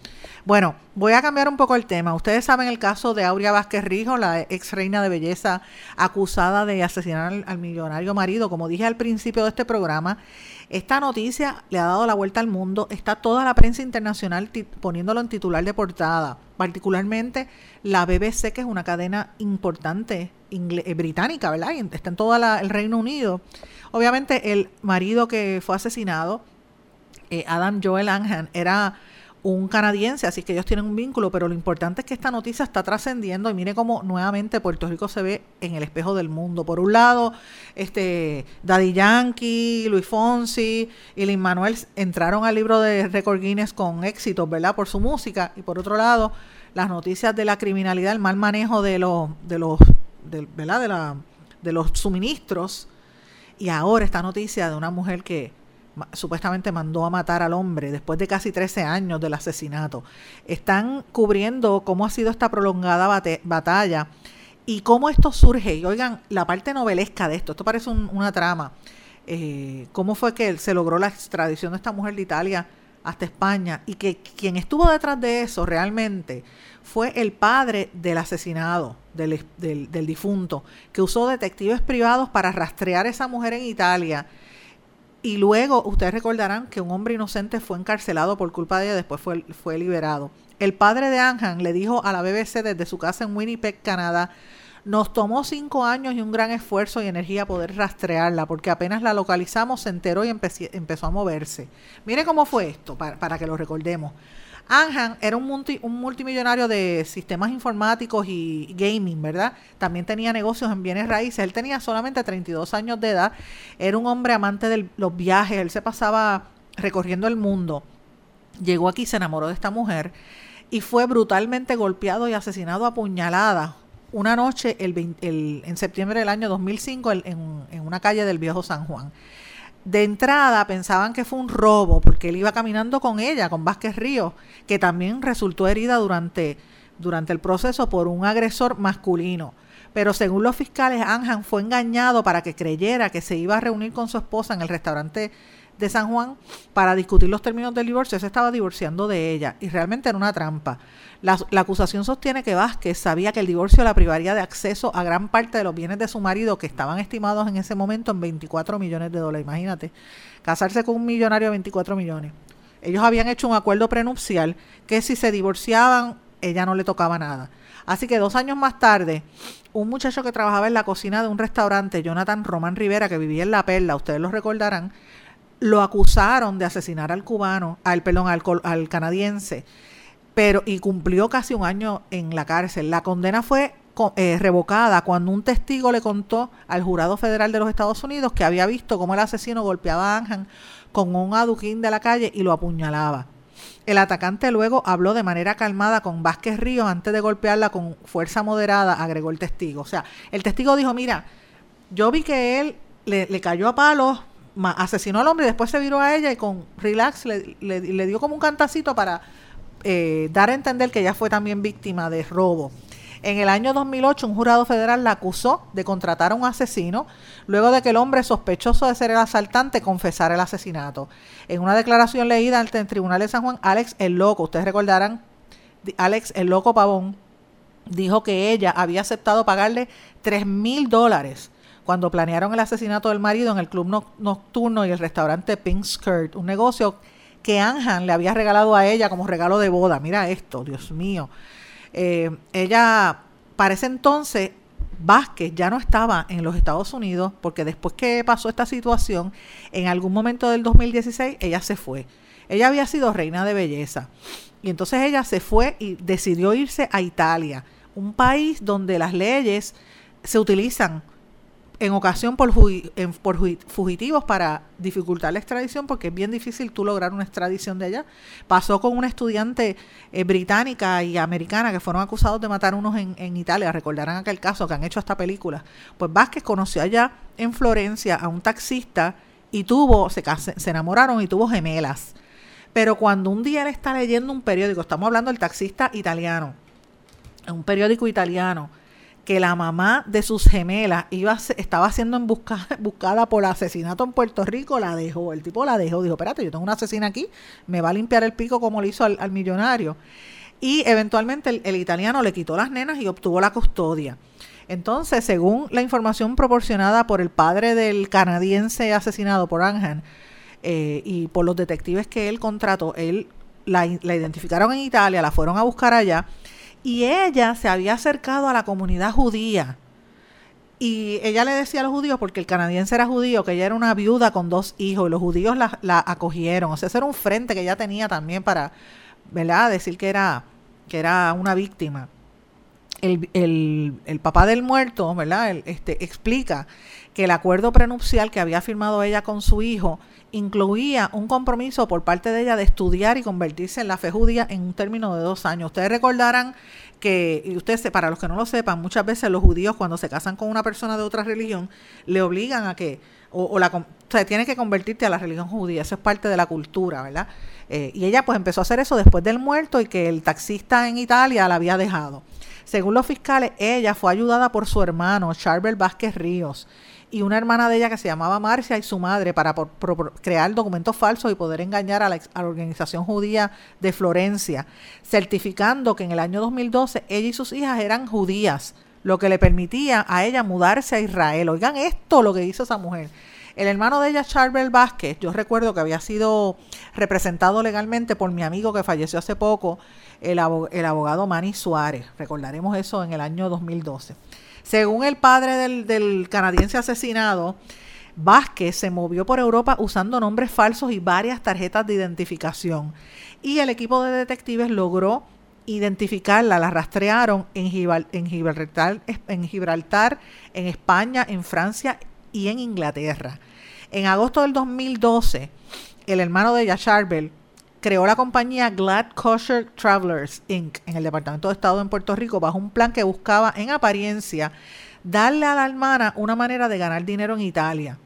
Bueno, voy a cambiar un poco el tema. Ustedes saben el caso de Aurea Vázquez Rijo, la ex reina de belleza acusada de asesinar al, al millonario marido. Como dije al principio de este programa, esta noticia le ha dado la vuelta al mundo. Está toda la prensa internacional poniéndolo en titular de portada, particularmente la BBC, que es una cadena importante eh, británica, ¿verdad? Está en todo el Reino Unido. Obviamente el marido que fue asesinado, eh, Adam Joel Anhan, era un canadiense, así que ellos tienen un vínculo, pero lo importante es que esta noticia está trascendiendo y mire cómo nuevamente Puerto Rico se ve en el espejo del mundo. Por un lado, este Daddy Yankee, Luis Fonsi y Lin Manuel entraron al libro de Record Guinness con éxitos, ¿verdad? Por su música y por otro lado, las noticias de la criminalidad, el mal manejo de los de los de, ¿verdad? de la de los suministros. Y ahora esta noticia de una mujer que supuestamente mandó a matar al hombre después de casi 13 años del asesinato. Están cubriendo cómo ha sido esta prolongada batalla y cómo esto surge. Y oigan, la parte novelesca de esto, esto parece una trama. Eh, cómo fue que se logró la extradición de esta mujer de Italia hasta España y que quien estuvo detrás de eso realmente fue el padre del asesinado, del, del difunto, que usó detectives privados para rastrear a esa mujer en Italia y luego ustedes recordarán que un hombre inocente fue encarcelado por culpa de ella, después fue, fue liberado. El padre de Anjan le dijo a la BBC desde su casa en Winnipeg, Canadá, nos tomó cinco años y un gran esfuerzo y energía poder rastrearla, porque apenas la localizamos se enteró y empezó a moverse. Mire cómo fue esto, para, para que lo recordemos. Anhan era un, un multimillonario de sistemas informáticos y gaming, ¿verdad? También tenía negocios en bienes raíces. Él tenía solamente 32 años de edad. Era un hombre amante de los viajes. Él se pasaba recorriendo el mundo. Llegó aquí, se enamoró de esta mujer y fue brutalmente golpeado y asesinado a puñaladas una noche el, en septiembre del año 2005 en, en una calle del viejo San Juan de entrada pensaban que fue un robo porque él iba caminando con ella, con Vázquez Ríos, que también resultó herida durante, durante el proceso por un agresor masculino. Pero según los fiscales, Anjan fue engañado para que creyera que se iba a reunir con su esposa en el restaurante de San Juan para discutir los términos del divorcio. Se estaba divorciando de ella y realmente era una trampa. La, acusación sostiene que Vázquez sabía que el divorcio la privaría de acceso a gran parte de los bienes de su marido, que estaban estimados en ese momento en 24 millones de dólares. Imagínate, casarse con un millonario de 24 millones. Ellos habían hecho un acuerdo prenupcial que si se divorciaban, ella no le tocaba nada. Así que dos años más tarde, un muchacho que trabajaba en la cocina de un restaurante, Jonathan Román Rivera, que vivía en La Perla, ustedes lo recordarán, lo acusaron de asesinar al cubano, al perdón, al, al canadiense pero y cumplió casi un año en la cárcel. La condena fue eh, revocada cuando un testigo le contó al jurado federal de los Estados Unidos que había visto cómo el asesino golpeaba a Anjan con un aduquín de la calle y lo apuñalaba. El atacante luego habló de manera calmada con Vázquez Ríos antes de golpearla con fuerza moderada, agregó el testigo. O sea, el testigo dijo, mira, yo vi que él le, cayó a palos, asesinó al hombre y después se viró a ella y con relax le, le dio como un cantacito para eh, dar a entender que ella fue también víctima de robo. En el año 2008, un jurado federal la acusó de contratar a un asesino luego de que el hombre sospechoso de ser el asaltante confesara el asesinato. En una declaración leída ante el Tribunal de San Juan, Alex el Loco, ustedes recordarán, Alex el Loco Pavón, dijo que ella había aceptado pagarle 3 mil dólares cuando planearon el asesinato del marido en el club nocturno y el restaurante Pink Skirt, un negocio que Anjan le había regalado a ella como regalo de boda. Mira esto, Dios mío. Eh, ella, para ese entonces, Vázquez ya no estaba en los Estados Unidos porque después que pasó esta situación, en algún momento del 2016, ella se fue. Ella había sido reina de belleza. Y entonces ella se fue y decidió irse a Italia, un país donde las leyes se utilizan en ocasión por, fugitivos para dificultar la extradición porque es bien difícil tú lograr una extradición de allá. Pasó con una estudiante eh, británica y americana que fueron acusados de matar unos en, en, Italia, recordarán aquel caso que han hecho esta película. Pues Vázquez conoció allá en Florencia a un taxista y tuvo, se, se enamoraron y tuvo gemelas. Pero cuando un día él está leyendo un periódico, estamos hablando del taxista italiano, un periódico italiano, que la mamá de sus gemelas iba estaba siendo buscada por asesinato en Puerto Rico, la dejó. El tipo la dejó. Dijo, espérate, yo tengo una asesina aquí, me va a limpiar el pico como lo hizo al, millonario. Y eventualmente el, italiano le quitó las nenas y obtuvo la custodia. Entonces, según la información proporcionada por el padre del canadiense asesinado por Anjan eh, y por los detectives que él contrató, él la identificaron en Italia, la fueron a buscar allá y ella se había acercado a la comunidad judía. Y ella le decía a los judíos, porque el canadiense era judío, que ella era una viuda con dos hijos, y los judíos la, acogieron. O sea, ese era un frente que ella tenía también para, ¿verdad?, decir que era, que era una víctima. el, el, el papá del muerto, ¿verdad? El, este, explica que el acuerdo prenupcial que había firmado ella con su hijo incluía un compromiso por parte de ella de estudiar y convertirse en la fe judía en un término de dos años. Ustedes recordarán que, y ustedes, para los que no lo sepan, muchas veces los judíos cuando se casan con una persona de otra religión, le obligan a que, o, o la, o sea, tiene que convertirte a la religión judía, eso es parte de la cultura, ¿verdad? Eh, y ella pues empezó a hacer eso después del muerto y que el taxista en Italia la había dejado. Según los fiscales, ella fue ayudada por su hermano, Charbel Vázquez Ríos, y una hermana de ella que se llamaba Marcia y su madre para por, por, crear documentos falsos y poder engañar a la, a la, organización judía de Florencia, certificando que en el año 2012 ella y sus hijas eran judías, lo que le permitía a ella mudarse a Israel. Oigan esto lo que hizo esa mujer. El hermano de ella, Charbel Vázquez, yo recuerdo que había sido representado legalmente por mi amigo que falleció hace poco, el, abog el abogado Manny Suárez. Recordaremos eso en el año 2012. Según el padre del, canadiense asesinado, Vázquez se movió por Europa usando nombres falsos y varias tarjetas de identificación. Y el equipo de detectives logró identificarla, la rastrearon en, Gibral, en, Gibraltar, en Gibraltar, en España, en Francia y en Inglaterra. En agosto del 2012, el hermano de ella, creó la compañía Glad Kosher Travelers Inc. en el Departamento de Estado en Puerto Rico bajo un plan que buscaba en apariencia darle a la hermana una manera de ganar dinero en Italia.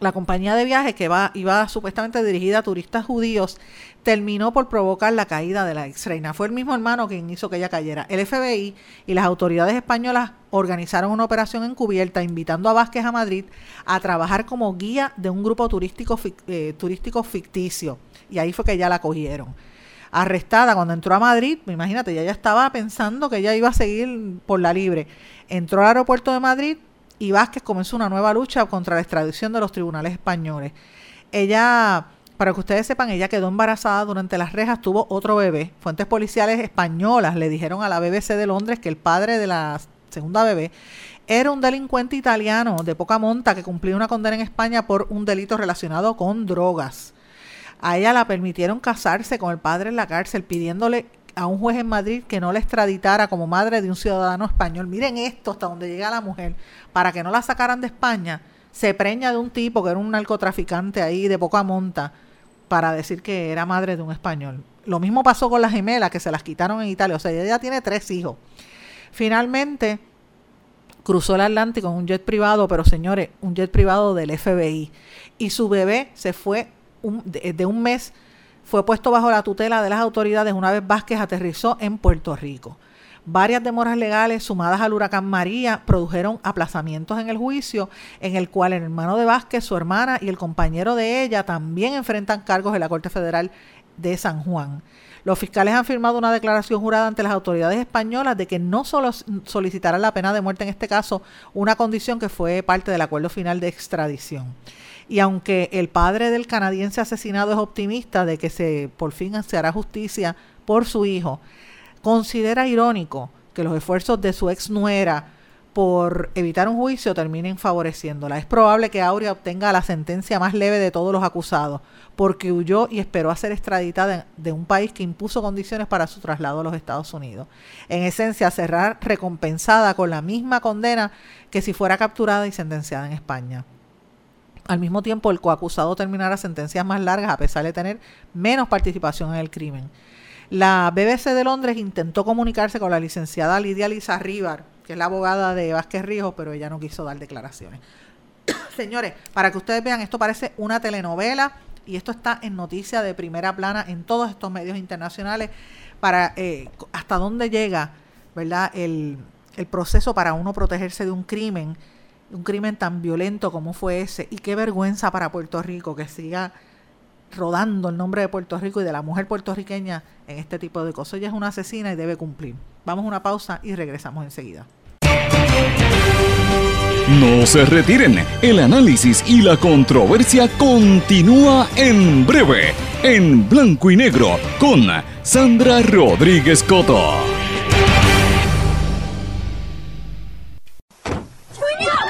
La compañía de viajes que va, iba supuestamente dirigida a turistas judíos terminó por provocar la caída de la ex reina. Fue el mismo hermano quien hizo que ella cayera. El FBI y las autoridades españolas organizaron una operación encubierta invitando a Vázquez a Madrid a trabajar como guía de un grupo turístico, eh, turístico ficticio. Y ahí fue que ya la cogieron. Arrestada cuando entró a Madrid, imagínate, ella ya estaba pensando que ella iba a seguir por la libre. Entró al aeropuerto de Madrid y Vázquez comenzó una nueva lucha contra la extradición de los tribunales españoles. Ella para que ustedes sepan, ella quedó embarazada durante las rejas, tuvo otro bebé. Fuentes policiales españolas le dijeron a la BBC de Londres que el padre de la segunda bebé era un delincuente italiano de poca monta que cumplía una condena en España por un delito relacionado con drogas. A ella la permitieron casarse con el padre en la cárcel pidiéndole a un juez en Madrid que no la extraditara como madre de un ciudadano español. Miren esto hasta donde llega la mujer, para que no la sacaran de España. Se preña de un tipo que era un narcotraficante ahí de poca monta para decir que era madre de un español. Lo mismo pasó con las gemelas que se las quitaron en Italia. O sea, ella tiene tres hijos. Finalmente cruzó el Atlántico en un jet privado, pero señores, un jet privado del FBI. Y su bebé se fue de, de un mes, fue puesto bajo la tutela de las autoridades una vez Vázquez aterrizó en Puerto Rico. Varias demoras legales sumadas al huracán María produjeron aplazamientos en el juicio, en el cual el hermano de Vázquez, su hermana y el compañero de ella también enfrentan cargos en la Corte Federal de San Juan. Los fiscales han firmado una declaración jurada ante las autoridades españolas de que no solo solicitarán la pena de muerte en este caso, una condición que fue parte del acuerdo final de extradición. Y aunque el padre del canadiense asesinado es optimista de que se por fin se hará justicia por su hijo, considera irónico que los esfuerzos de su ex nuera por evitar un juicio terminen favoreciéndola. Es probable que Aurea obtenga la sentencia más leve de todos los acusados, porque huyó y esperó a ser extraditada de un país que impuso condiciones para su traslado a los Estados Unidos. En esencia, será recompensada con la misma condena que si fuera capturada y sentenciada en España. Al mismo tiempo, el coacusado terminará sentencias más largas a pesar de tener menos participación en el crimen. La BBC de Londres intentó comunicarse con la licenciada Lidia Lisa Rivar, que es la abogada de Vázquez Rijo, pero ella no quiso dar declaraciones. Señores, para que ustedes vean, esto parece una telenovela y esto está en noticia de primera plana en todos estos medios internacionales para eh, hasta dónde llega, ¿verdad? El, el proceso para uno protegerse de un crimen, un crimen tan violento como fue ese y qué vergüenza para Puerto Rico que siga rodando el nombre de Puerto Rico y de la mujer puertorriqueña en este tipo de cosas. Ella es una asesina y debe cumplir. Vamos a una pausa y regresamos enseguida. No se retiren, el análisis y la controversia continúa en breve, en blanco y negro, con Sandra Rodríguez Coto.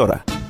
Porque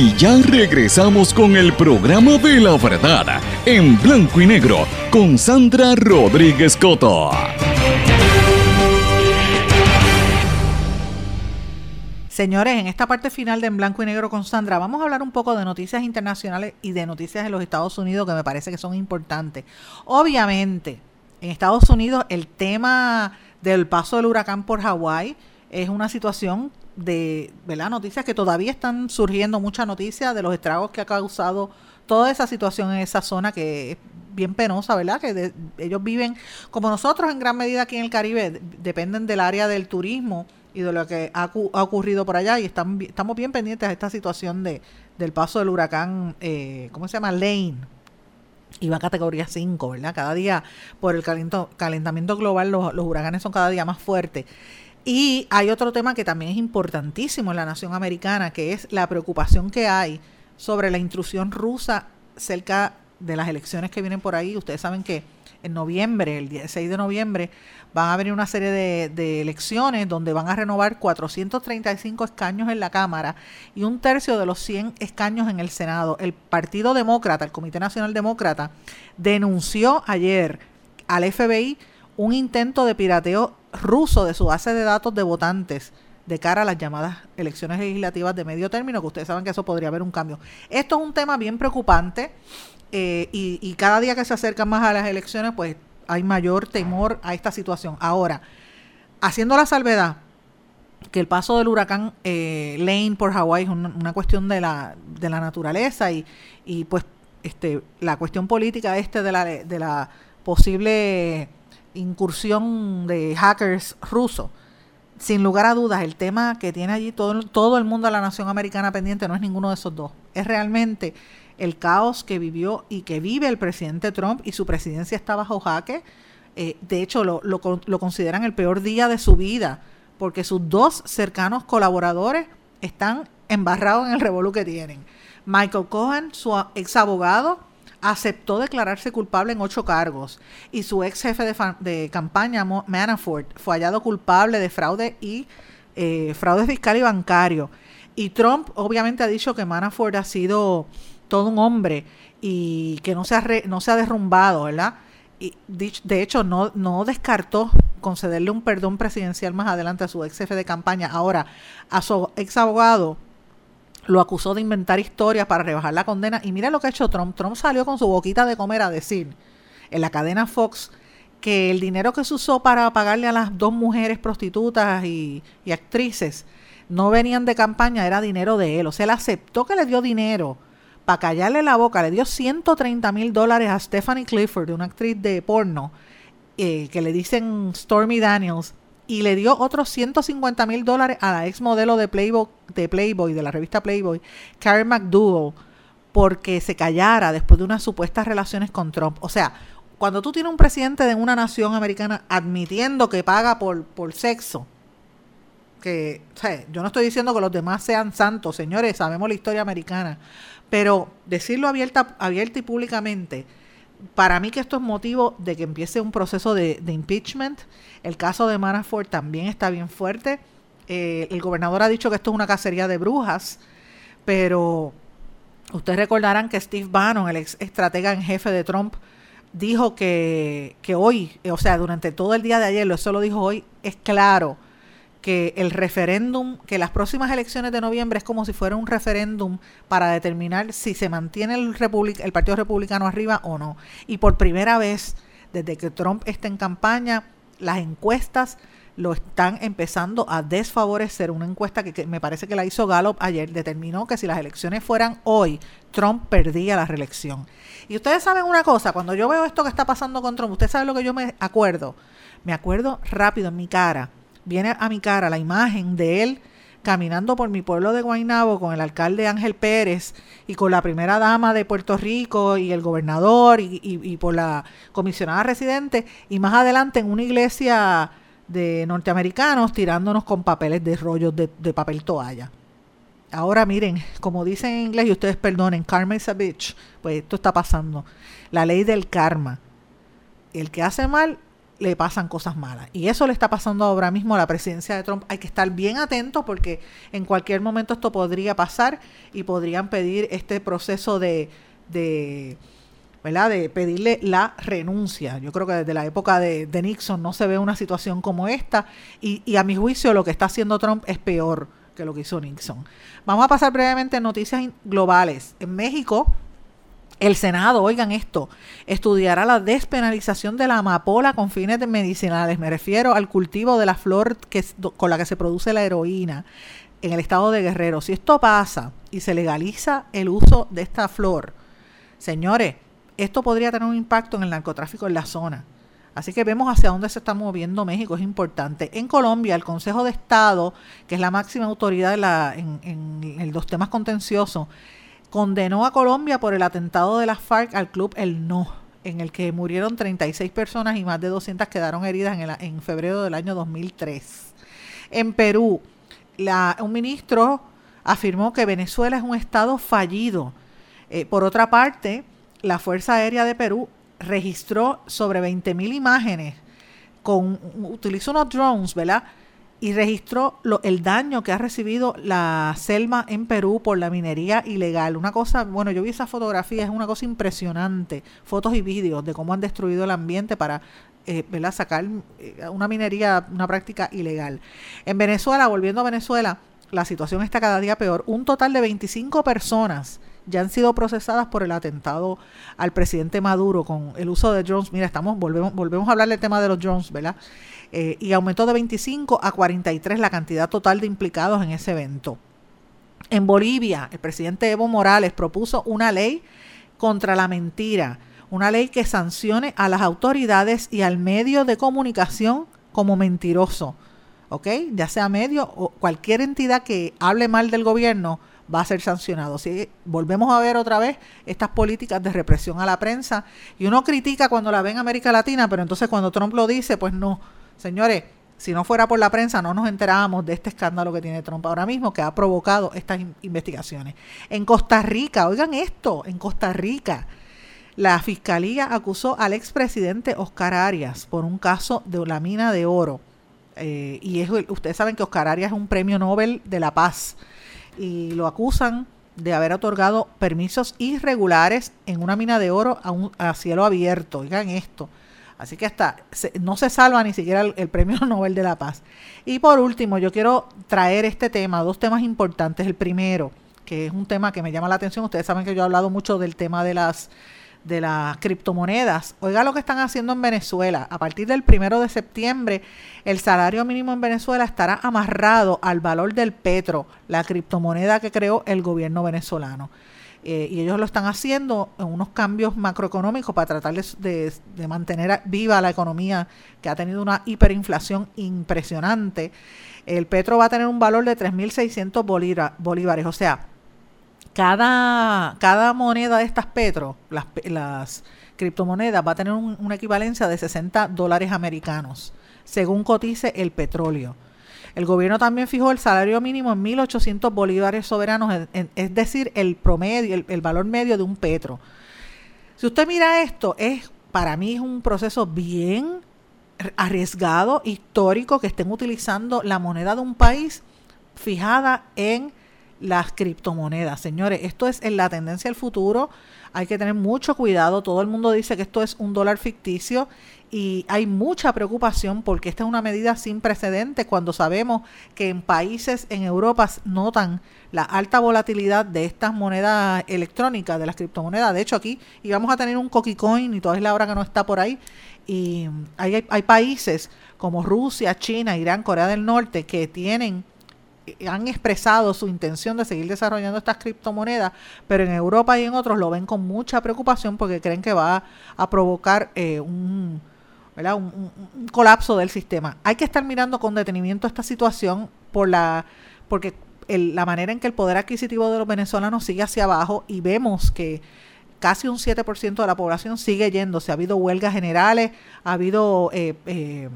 Y ya regresamos con el programa de la verdad en blanco y negro con Sandra Rodríguez Coto. Señores, en esta parte final de En Blanco y Negro con Sandra, vamos a hablar un poco de noticias internacionales y de noticias de los Estados Unidos que me parece que son importantes. Obviamente, en Estados Unidos el tema del paso del huracán por Hawái es una situación de, ¿verdad? Noticias que todavía están surgiendo muchas noticias de los estragos que ha causado toda esa situación en esa zona que es bien penosa, ¿verdad? Que de- ellos viven, como nosotros en gran medida aquí en el Caribe, de- dependen del área del turismo y de lo que ha, ha ocurrido por allá y están, estamos bien pendientes de esta situación de, del paso del huracán, eh, ¿cómo se llama? Lane. Va a categoría 5, ¿verdad? Cada día, por el calentamiento global, los, los huracanes son cada día más fuertes. Y hay otro tema que también es importantísimo en la nación americana, que es la preocupación que hay sobre la intrusión rusa cerca de las elecciones que vienen por ahí. Ustedes saben que en noviembre, el 16 de noviembre, van a venir una serie de, de elecciones donde van a renovar 435 escaños en la Cámara y un tercio de los 100 escaños en el Senado. El Partido Demócrata, el Comité Nacional Demócrata, denunció ayer al FBI un intento de pirateo ruso de su base de datos de votantes de cara a las llamadas elecciones legislativas de medio término, que ustedes saben que eso podría haber un cambio. Esto es un tema bien preocupante eh, y, cada día que se acercan más a las elecciones, pues hay mayor temor a esta situación. Ahora, haciendo la salvedad que el paso del huracán eh, Lane por Hawái es una, una cuestión de la, de la naturaleza y, y pues este la cuestión política este de la, de la posible incursión de hackers rusos. Sin lugar a dudas, el tema que tiene allí todo, todo el mundo de la nación americana pendiente no es ninguno de esos dos. Es realmente el caos que vivió y que vive el presidente Trump y su presidencia está bajo jaque. Eh, de hecho, lo, lo, lo consideran el peor día de su vida, porque sus dos cercanos colaboradores están embarrados en el revolú que tienen. Michael Cohen, su ex abogado, aceptó declararse culpable en ocho cargos y su ex jefe de, de campaña, Manafort, fue hallado culpable de fraude y eh, fraude fiscal y bancario. Y Trump obviamente ha dicho que Manafort ha sido todo un hombre y que no se ha, no se ha derrumbado, ¿verdad? Y de hecho no, no descartó concederle un perdón presidencial más adelante a su ex jefe de campaña. Ahora, a su ex abogado lo acusó de inventar historias para rebajar la condena. Y mira lo que ha hecho Trump. Trump salió con su boquita de comer a decir en la cadena Fox que el dinero que se usó para pagarle a las dos mujeres prostitutas y, actrices no venían de campaña, era dinero de él. O sea, él aceptó que le dio dinero para callarle la boca. Le dio 130 mil dólares a Stephanie Clifford, una actriz de porno, eh, que le dicen Stormy Daniels, y le dio otros 150 mil dólares a la ex modelo de Playboy, de Playboy, de la revista Playboy, Karen McDougal, porque se callara después de unas supuestas relaciones con Trump. O sea, cuando tú tienes un presidente de una nación americana admitiendo que paga por, por sexo, que, o sea, yo no estoy diciendo que los demás sean santos, señores, sabemos la historia americana, pero decirlo abierta, abierta y públicamente, para mí que esto es motivo de que empiece un proceso de, impeachment. El caso de Manafort también está bien fuerte. Eh, el gobernador ha dicho que esto es una cacería de brujas, pero ustedes recordarán que Steve Bannon, el ex estratega en jefe de Trump, dijo que, que hoy, o sea, durante todo el día de ayer, eso lo dijo hoy, es claro que el referéndum, que las próximas elecciones de noviembre es como si fuera un referéndum para determinar si se mantiene el, el Partido Republicano arriba o no. Y por primera vez, desde que Trump está en campaña, las encuestas lo están empezando a desfavorecer. Una encuesta que, me parece que la hizo Gallup ayer determinó que si las elecciones fueran hoy, Trump perdía la reelección. Y ustedes saben una cosa, cuando yo veo esto que está pasando con Trump, ustedes saben lo que yo me acuerdo. Me acuerdo rápido en mi cara viene a mi cara la imagen de él caminando por mi pueblo de Guaynabo con el alcalde Ángel Pérez y con la primera dama de Puerto Rico y el gobernador y, por la comisionada residente y más adelante en una iglesia de norteamericanos tirándonos con papeles de rollos de, papel toalla. Ahora miren, como dicen en inglés y ustedes perdonen, karma is a bitch, pues esto está pasando. La ley del karma. El que hace mal le pasan cosas malas. Y eso le está pasando ahora mismo a la presidencia de Trump. Hay que estar bien atentos porque en cualquier momento esto podría pasar y podrían pedir este proceso de, de ¿verdad? De pedirle la renuncia. Yo creo que desde la época de, de Nixon no se ve una situación como esta y, y, a mi juicio lo que está haciendo Trump es peor que lo que hizo Nixon. Vamos a pasar brevemente a noticias globales. En México, el Senado, oigan esto, estudiará la despenalización de la amapola con fines medicinales. Me refiero al cultivo de la flor que, con la que se produce la heroína en el estado de Guerrero. Si esto pasa y se legaliza el uso de esta flor, señores, esto podría tener un impacto en el narcotráfico en la zona. Así que vemos hacia dónde se está moviendo México, es importante. En Colombia, el Consejo de Estado, que es la máxima autoridad en, en los temas contenciosos, condenó a Colombia por el atentado de las FARC al club El No, en el que murieron 36 personas y más de 200 quedaron heridas en, en febrero del año 2003. En Perú, un ministro afirmó que Venezuela es un estado fallido. Eh, por otra parte, la Fuerza Aérea de Perú registró sobre 20.000 imágenes con utilizó unos drones, ¿verdad? Y registró lo, el daño que ha recibido la selva en Perú por la minería ilegal. Una cosa, bueno, yo vi esa fotografía, es una cosa impresionante, fotos y vídeos de cómo han destruido el ambiente para eh, sacar eh, una minería, una práctica ilegal. En Venezuela, volviendo a Venezuela, la situación está cada día peor. Un total de 25 personas ya han sido procesadas por el atentado al presidente Maduro con el uso de drones. Mira, estamos volvemos volvemos a hablar del tema de los drones, ¿verdad? Eh, y aumentó de 25 a 43 la cantidad total de implicados en ese evento. En Bolivia, el presidente Evo Morales propuso una ley contra la mentira, una ley que sancione a las autoridades y al medio de comunicación como mentiroso, ¿ok? Ya sea medio o cualquier entidad que hable mal del gobierno va a ser sancionado. Si volvemos a ver otra vez estas políticas de represión a la prensa y uno critica cuando la ve en América Latina, pero entonces cuando Trump lo dice, pues no. Señores, si no fuera por la prensa no nos enterábamos de este escándalo que tiene Trump ahora mismo, que ha provocado estas investigaciones. En Costa Rica, oigan esto, en Costa Rica, la fiscalía acusó al expresidente Oscar Arias por un caso de la mina de oro. Eh, y es, ustedes saben que Oscar Arias es un premio Nobel de la Paz y lo acusan de haber otorgado permisos irregulares en una mina de oro a, un, a cielo abierto. Oigan esto. Así que hasta no se salva ni siquiera el, Premio Nobel de la Paz. Y por último, yo quiero traer este tema, dos temas importantes. El primero, que es un tema que me llama la atención, ustedes saben que yo he hablado mucho del tema de las de las criptomonedas. Oiga lo que están haciendo en Venezuela. A partir del primero de septiembre, el salario mínimo en Venezuela estará amarrado al valor del petro, la criptomoneda que creó el gobierno venezolano. Eh, y ellos lo están haciendo en unos cambios macroeconómicos para tratar de, mantener viva la economía que ha tenido una hiperinflación impresionante. El petro va a tener un valor de 3.600 bolívares, o sea, cada, cada moneda de estas petro, las, criptomonedas, va a tener una equivalencia de 60 dólares americanos, según cotice el petróleo. El gobierno también fijó el salario mínimo en 1.800 bolívares soberanos, es decir, el promedio, el, valor medio de un petro. Si usted mira esto, es para mí es un proceso bien arriesgado, histórico, que estén utilizando la moneda de un país fijada en las criptomonedas. Señores, esto es en la tendencia del futuro. Hay que tener mucho cuidado. Todo el mundo dice que esto es un dólar ficticio y hay mucha preocupación porque esta es una medida sin precedentes cuando sabemos que en países en Europa notan la alta volatilidad de estas monedas electrónicas, de las criptomonedas. De hecho, aquí íbamos a tener un Coin y toda es la hora que no está por ahí. Y hay, hay países como Rusia, China, Irán, Corea del Norte que tienen han expresado su intención de seguir desarrollando estas criptomonedas, pero en Europa y en otros lo ven con mucha preocupación porque creen que va a provocar eh, un, un, colapso del sistema. Hay que estar mirando con detenimiento esta situación por la, porque la manera en que el poder adquisitivo de los venezolanos sigue hacia abajo y vemos que casi un 7% de la población sigue yéndose. Ha habido huelgas generales, ha habido eh, eh,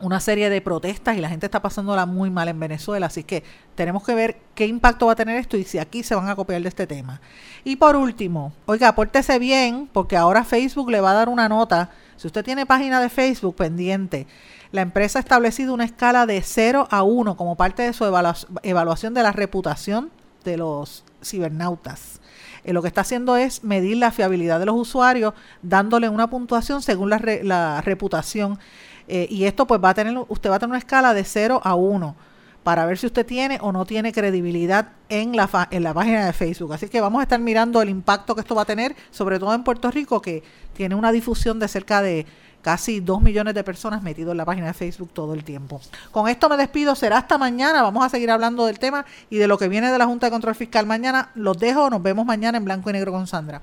una serie de protestas y la gente está pasándola muy mal en Venezuela. Así que tenemos que ver qué impacto va a tener esto y si aquí se van a copiar de este tema. Y por último, oiga, apórtese bien porque ahora Facebook le va a dar una nota si usted tiene página de Facebook pendiente, la empresa ha establecido una escala de 0 a 1 como parte de su evaluación de la reputación de los cibernautas. Eh, lo que está haciendo es medir la fiabilidad de los usuarios, dándole una puntuación según la, reputación. Eh, y esto pues va a tener, usted va a tener una escala de 0 a 1 para ver si usted tiene o no tiene credibilidad en la, en la página de Facebook. Así que vamos a estar mirando el impacto que esto va a tener, sobre todo en Puerto Rico, que tiene una difusión de cerca de casi 2 millones de personas metidos en la página de Facebook todo el tiempo. Con esto me despido, será hasta mañana, vamos a seguir hablando del tema y de lo que viene de la Junta de Control Fiscal mañana. Los dejo, nos vemos mañana en blanco y negro con Sandra.